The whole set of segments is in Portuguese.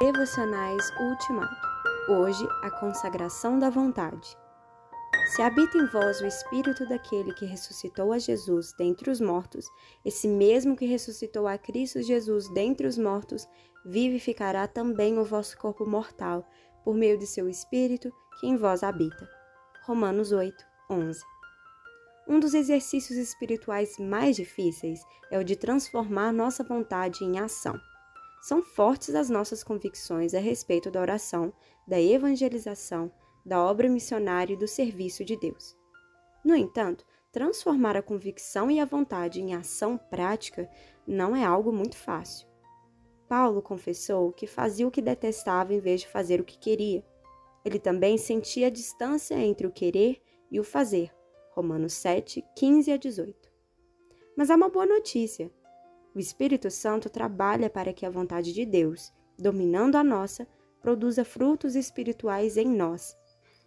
Devocionais Ultimato. Hoje, a consagração da vontade. Se habita em vós o Espírito daquele que ressuscitou a Jesus dentre os mortos, esse mesmo que ressuscitou a Cristo Jesus dentre os mortos, vivificará também o vosso corpo mortal, por meio de seu Espírito que em vós habita. Romanos 8, 11. Um dos exercícios espirituais mais difíceis é o de transformar nossa vontade em ação. São fortes as nossas convicções a respeito da oração, da evangelização, da obra missionária e do serviço de Deus. No entanto, transformar a convicção e a vontade em ação prática não é algo muito fácil. Paulo confessou que fazia o que detestava em vez de fazer o que queria. Ele também sentia a distância entre o querer e o fazer. Romanos 7, 15 a 18. Mas há uma boa notícia. O Espírito Santo trabalha para que a vontade de Deus, dominando a nossa, produza frutos espirituais em nós.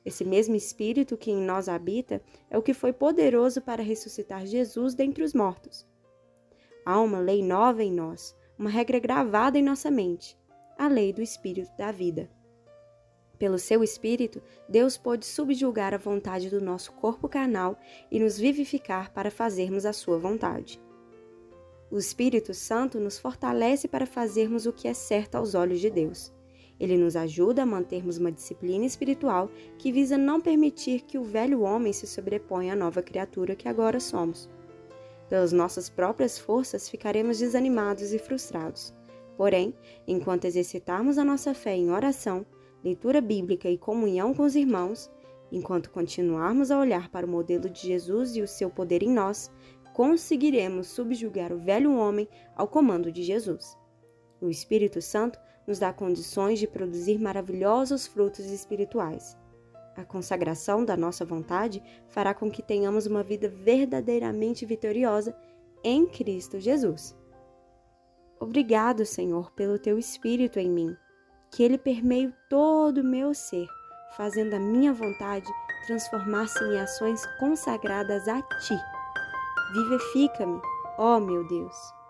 Esse mesmo Espírito que em nós habita é o que foi poderoso para ressuscitar Jesus dentre os mortos. Há uma lei nova em nós, uma regra gravada em nossa mente, a lei do Espírito da vida. Pelo seu Espírito, Deus pôde subjugar a vontade do nosso corpo carnal e nos vivificar para fazermos a sua vontade. O Espírito Santo nos fortalece para fazermos o que é certo aos olhos de Deus. Ele nos ajuda a mantermos uma disciplina espiritual que visa não permitir que o velho homem se sobreponha à nova criatura que agora somos. Pelas nossas próprias forças ficaremos desanimados e frustrados. Porém, enquanto exercitarmos a nossa fé em oração, leitura bíblica e comunhão com os irmãos, enquanto continuarmos a olhar para o modelo de Jesus e o seu poder em nós, conseguiremos subjugar o velho homem ao comando de Jesus. O Espírito Santo nos dá condições de produzir maravilhosos frutos espirituais. A consagração da nossa vontade fará com que tenhamos uma vida verdadeiramente vitoriosa em Cristo Jesus. Obrigado, Senhor, pelo teu Espírito em mim, que ele permeie todo o meu ser, fazendo a minha vontade transformar-se em ações consagradas a ti Vivifica-me, ó meu Deus.